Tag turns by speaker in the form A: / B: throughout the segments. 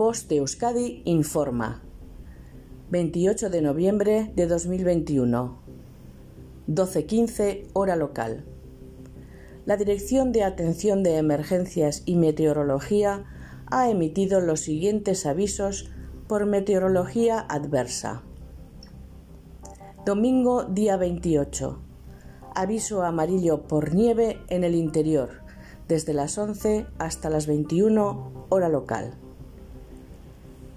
A: Voz de Euskadi informa. 28 de noviembre de 2021. 12.15 hora local. La Dirección de Atención de Emergencias y Meteorología ha emitido los siguientes avisos por meteorología adversa. Domingo día 28. Aviso amarillo por nieve en el interior, desde las 11 hasta las 21 hora local.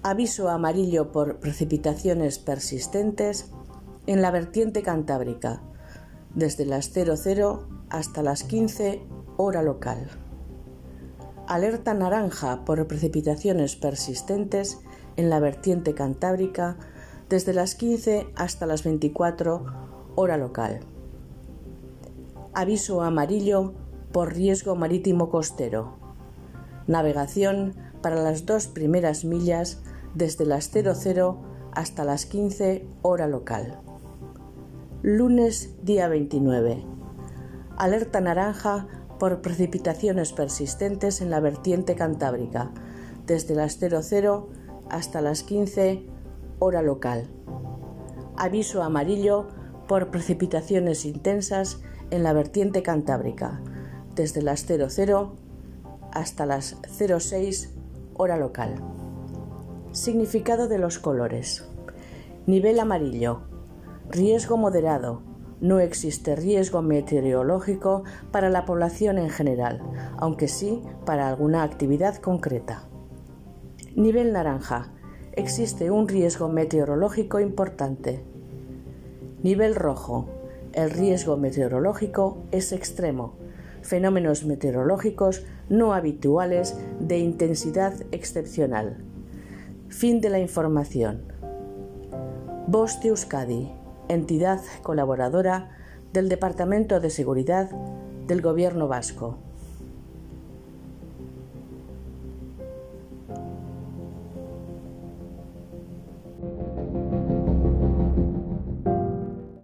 A: Aviso amarillo por precipitaciones persistentes en la vertiente cantábrica, desde las 00 hasta las 15 hora local. Alerta naranja por precipitaciones persistentes en la vertiente cantábrica desde las 15 hasta las 24 hora local. Aviso amarillo por riesgo marítimo costero. Navegación para las dos primeras millas desde las 00 hasta las 15 hora local. Lunes día 29. Alerta naranja por precipitaciones persistentes en la vertiente cantábrica, desde las 00 hasta las 15 hora local. Aviso amarillo por precipitaciones intensas en la vertiente cantábrica, desde las 00 hasta las 06 hora local. Significado de los colores. Nivel amarillo. Riesgo moderado. No existe riesgo meteorológico para la población en general, aunque sí para alguna actividad concreta. Nivel naranja. Existe un riesgo meteorológico importante. Nivel rojo. El riesgo meteorológico es extremo. Fenómenos meteorológicos no habituales de intensidad excepcional. Fin de la información. Voz Euskadi, entidad colaboradora del Departamento de Seguridad del Gobierno Vasco.